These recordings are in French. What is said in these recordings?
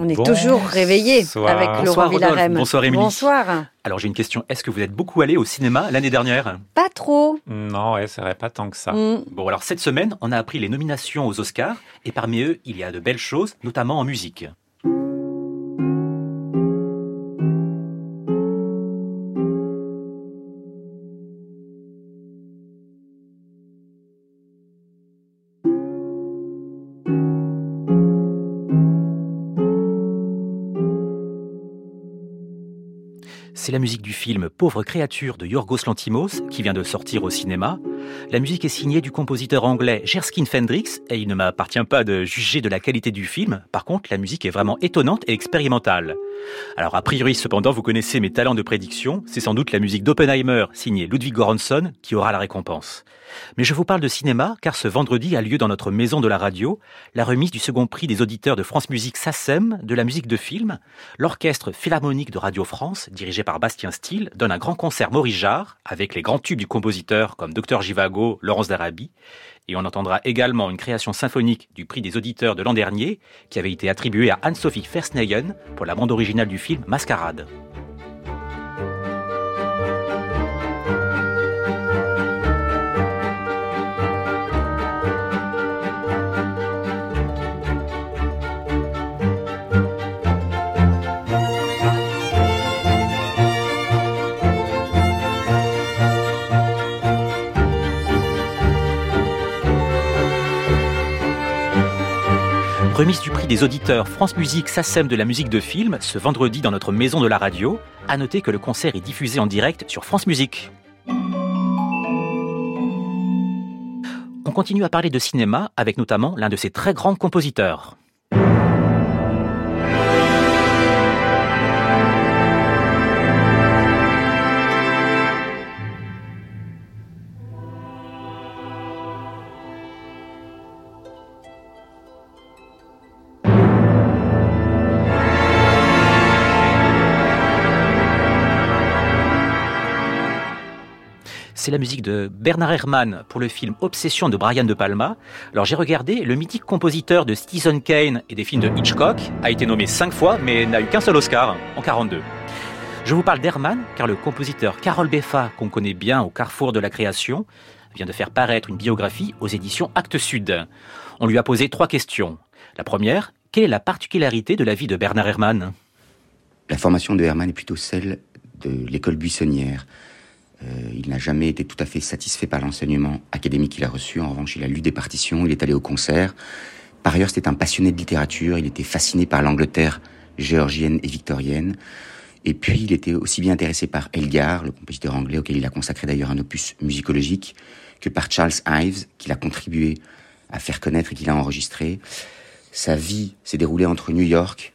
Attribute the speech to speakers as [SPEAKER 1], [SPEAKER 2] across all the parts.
[SPEAKER 1] On est toujours réveillé avec Laurent Villarem.
[SPEAKER 2] Bonsoir Émilie.
[SPEAKER 1] Bonsoir.
[SPEAKER 2] Alors j'ai une question. Est-ce que vous êtes beaucoup allé au cinéma l'année dernière?
[SPEAKER 1] Pas trop.
[SPEAKER 3] Non, ouais, c'est vrai, pas tant que ça.
[SPEAKER 1] Mm.
[SPEAKER 2] Bon alors cette semaine, on a appris les nominations aux Oscars et parmi eux, il y a de belles choses, notamment en musique. C'est la musique du film Pauvre créature de Yorgos Lantimos qui vient de sortir au cinéma. La musique est signée du compositeur anglais Jerskin Fendrix et il ne m'appartient pas de juger de la qualité du film. Par contre, la musique est vraiment étonnante et expérimentale. Alors a priori cependant, vous connaissez mes talents de prédiction, c'est sans doute la musique d'Oppenheimer signée Ludwig Göransson qui aura la récompense. Mais je vous parle de cinéma car ce vendredi a lieu dans notre maison de la radio la remise du second prix des auditeurs de France Musique SACEM de la musique de film. L'orchestre philharmonique de Radio France, dirigé par Bastien Steele, donne un grand concert Maurice Jarre avec les grands tubes du compositeur comme Dr Givago, Laurence d'Arabie. Et on entendra également une création symphonique du prix des auditeurs de l'an dernier qui avait été attribuée à Anne-Sophie Versneyen pour la bande originale du film Mascarade. Remise du prix des auditeurs France Musique SACEM de la musique de film ce vendredi dans notre maison de la radio. À noter que le concert est diffusé en direct sur France Musique. On continue à parler de cinéma avec notamment l'un de ses très grands compositeurs. C'est la musique de Bernard Herrmann pour le film Obsession de Brian De Palma. Alors j'ai regardé, le mythique compositeur de Citizen Kane et des films de Hitchcock a été nommé cinq fois, mais n'a eu qu'un seul Oscar, en 42. Je vous parle d'Herrmann, car le compositeur Carol Beffa, qu'on connaît bien au carrefour de la création, vient de faire paraître une biographie aux éditions Actes Sud. On lui a posé trois questions. La première, quelle est la particularité de la vie de Bernard Herrmann?
[SPEAKER 4] La formation de Herrmann est plutôt celle de l'école buissonnière. Euh, il n'a jamais été tout à fait satisfait par l'enseignement académique qu'il a reçu. En revanche, il a lu des partitions, il est allé au concert. Par ailleurs, c'était un passionné de littérature. Il était fasciné par l'Angleterre géorgienne et victorienne. Et puis, il était aussi bien intéressé par Elgar, le compositeur anglais auquel il a consacré d'ailleurs un opus musicologique, que par Charles Ives, qu'il a contribué à faire connaître et qu'il a enregistré. Sa vie s'est déroulée entre New York,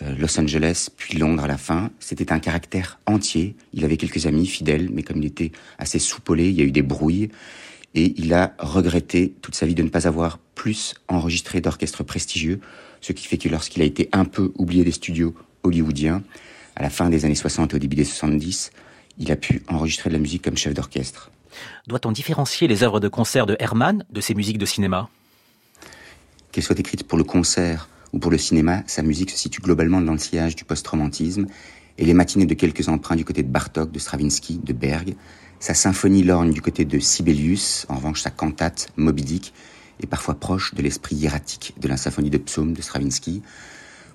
[SPEAKER 4] Los Angeles, puis Londres à la fin. C'était un caractère entier. Il avait quelques amis fidèles, mais comme il était assez soupolé, il y a eu des brouilles. Et il a regretté toute sa vie de ne pas avoir plus enregistré d'orchestres prestigieux, ce qui fait que lorsqu'il a été un peu oublié des studios hollywoodiens, à la fin des années 60 et au début des 70, il a pu enregistrer de la musique comme chef d'orchestre.
[SPEAKER 2] Doit-on différencier les œuvres de concert de Herrmann de ses musiques de cinéma?
[SPEAKER 4] Qu'elles soient écrites pour le concert ou pour le cinéma, sa musique se situe globalement dans le sillage du post-romantisme, et les matinées de quelques emprunts du côté de Bartok, de Stravinsky, de Berg, sa symphonie lorgne du côté de Sibelius, en revanche sa cantate Moby Dick est parfois proche de l'esprit hiératique de la symphonie de Psaume de Stravinsky.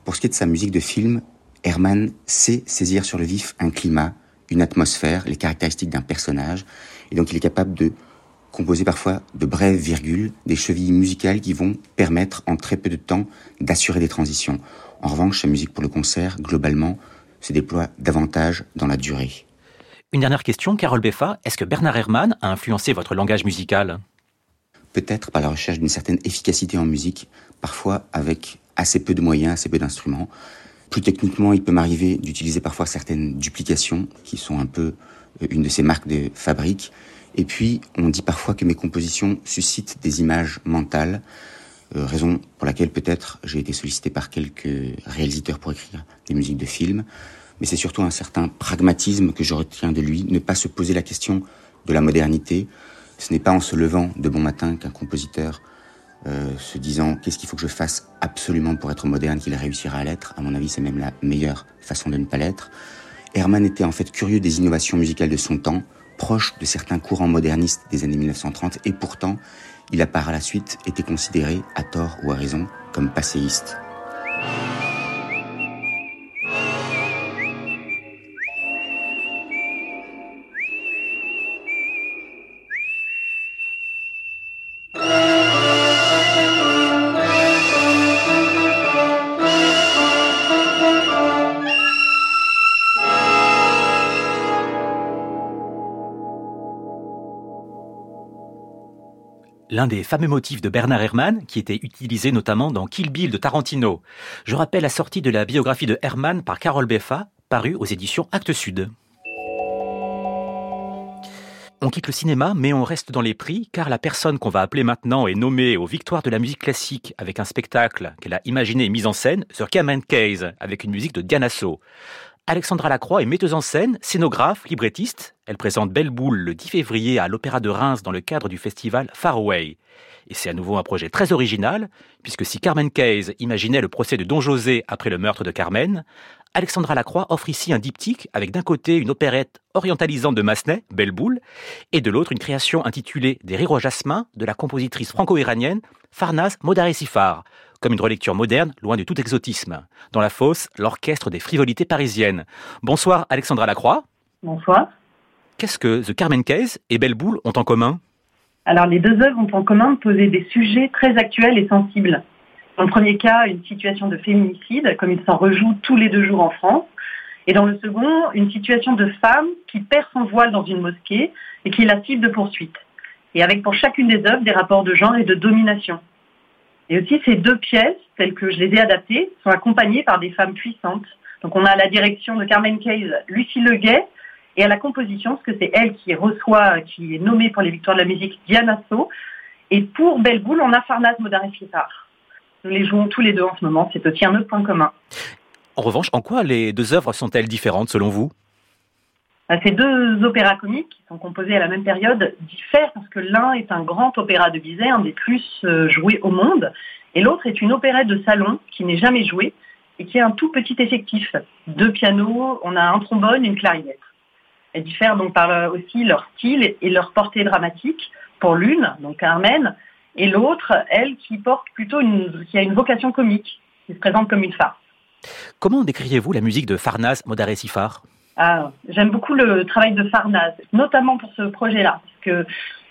[SPEAKER 4] Pour ce qui est de sa musique de film, Herman sait saisir sur le vif un climat, une atmosphère, les caractéristiques d'un personnage, et donc il est capable de composer parfois de brèves virgules, des chevilles musicales qui vont permettre en très peu de temps d'assurer des transitions. En revanche, sa musique pour le concert, globalement, se déploie davantage dans la durée.
[SPEAKER 2] Une dernière question, Carole Beffa. Est-ce que Bernard Herrmann a influencé votre langage musical?
[SPEAKER 4] Peut-être par la recherche d'une certaine efficacité en musique, parfois avec assez peu de moyens, assez peu d'instruments. Plus techniquement, il peut m'arriver d'utiliser parfois certaines duplications, qui sont un peu euh, une de ces marques de fabrique. Et puis, on dit parfois que mes compositions suscitent des images mentales, euh, raison pour laquelle peut-être j'ai été sollicité par quelques réalisateurs pour écrire des musiques de films. Mais c'est surtout un certain pragmatisme que je retiens de lui, ne pas se poser la question de la modernité. Ce n'est pas en se levant de bon matin qu'un compositeur euh, se disant qu'est-ce qu'il faut que je fasse absolument pour être moderne, qu'il réussira à l'être? À mon avis, c'est même la meilleure façon de ne pas l'être. Herman était en fait curieux des innovations musicales de son temps, proche de certains courants modernistes des années 1930, et pourtant, il a par la suite été considéré, à tort ou à raison, comme passéiste.
[SPEAKER 2] L'un des fameux motifs de Bernard Herrmann, qui était utilisé notamment dans Kill Bill de Tarantino. Je rappelle la sortie de la biographie de Herrmann par Carole Beffa, parue aux éditions Actes Sud. On quitte le cinéma, mais on reste dans les prix, car la personne qu'on va appeler maintenant est nommée aux Victoires de la musique classique avec un spectacle qu'elle a imaginé et mis en scène, The Cameron Case, avec une musique de Dianasso. Alexandra Lacroix est metteuse en scène, scénographe, librettiste. Elle présente Belle Boule le 10 février à l'Opéra de Reims dans le cadre du festival Far Away. Et c'est à nouveau un projet très original, puisque si Carmen Case imaginait le procès de Don José après le meurtre de Carmen, Alexandra Lacroix offre ici un diptyque avec d'un côté une opérette orientalisante de Massenet, Belle Boule, et de l'autre une création intitulée Des rires au jasmin de la compositrice franco-iranienne Farnaz Modaré-Sifar, comme une relecture moderne, loin de tout exotisme. Dans la fosse, l'orchestre des frivolités parisiennes. Bonsoir Alexandra Lacroix.
[SPEAKER 5] Bonsoir.
[SPEAKER 2] Qu'est-ce que The Carmen Case et Belle Boule ont en commun?
[SPEAKER 5] Alors les deux œuvres ont en commun de poser des sujets très actuels et sensibles. Dans le premier cas, une situation de féminicide, comme il s'en rejoue tous les deux jours en France. Et dans le second, une situation de femme qui perd son voile dans une mosquée et qui est la cible de poursuite. Et avec pour chacune des œuvres des rapports de genre et de domination. Et aussi, ces deux pièces, telles que je les ai adaptées, sont accompagnées par des femmes puissantes. Donc, on a à la direction de Carmen Case, Lucie Leguet, et à la composition, parce que c'est elle qui reçoit, qui est nommée pour les victoires de la musique, Diana So. Et pour Belle Boule, on a Farnaz Modaré Nous les jouons tous les deux en ce moment, c'est aussi un autre point commun.
[SPEAKER 2] En revanche, en quoi les deux œuvres sont-elles différentes selon vous?
[SPEAKER 5] Bah, ces deux opéras comiques qui sont composés à la même période diffèrent parce que l'un est un grand opéra de Bizet, un des plus euh, joués au monde, et l'autre est une opérette de salon qui n'est jamais jouée et qui est un tout petit effectif. Deux pianos, on a un trombone, une clarinette. Elles diffèrent donc par aussi leur style et leur portée dramatique. Pour l'une, donc Carmen, et l'autre, elle, qui porte plutôt une, qui a une vocation comique, qui se présente comme une farce.
[SPEAKER 2] Comment décririez-vous la musique de Farnaz Modaré Sifar
[SPEAKER 5] ah, j'aime beaucoup le travail de Farnaz, notamment pour ce projet-là, parce que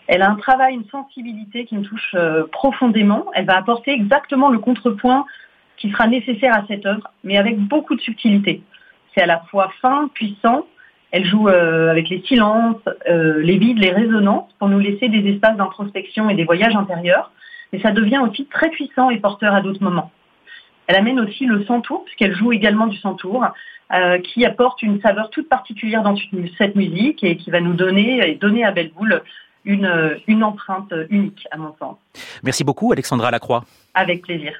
[SPEAKER 5] elle a un travail, une sensibilité qui me touche euh, profondément. Elle va apporter exactement le contrepoint qui sera nécessaire à cette œuvre, mais avec beaucoup de subtilité. C'est à la fois fin, puissant. Elle joue euh, avec les silences, euh, les vides, les résonances, pour nous laisser des espaces d'introspection et des voyages intérieurs. Mais ça devient aussi très puissant et porteur à d'autres moments. Elle amène aussi le centour, puisqu'elle joue également du centour, euh, qui apporte une saveur toute particulière dans cette musique et qui va nous donner et donner à Belle Boule une, une empreinte unique, à mon sens.
[SPEAKER 2] Merci beaucoup, Alexandra Lacroix.
[SPEAKER 5] Avec plaisir.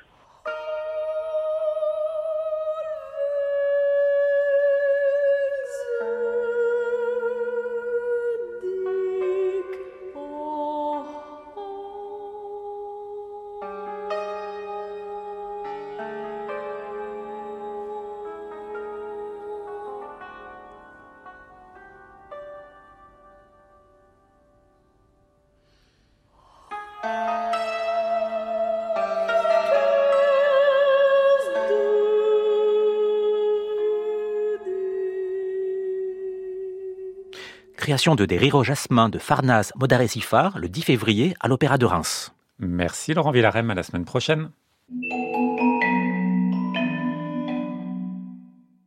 [SPEAKER 2] Création de au jasmin de Farnaz Modaré-Sifar le 10 février à l'Opéra de Reims.
[SPEAKER 3] Merci Laurent Villarem, à la semaine prochaine.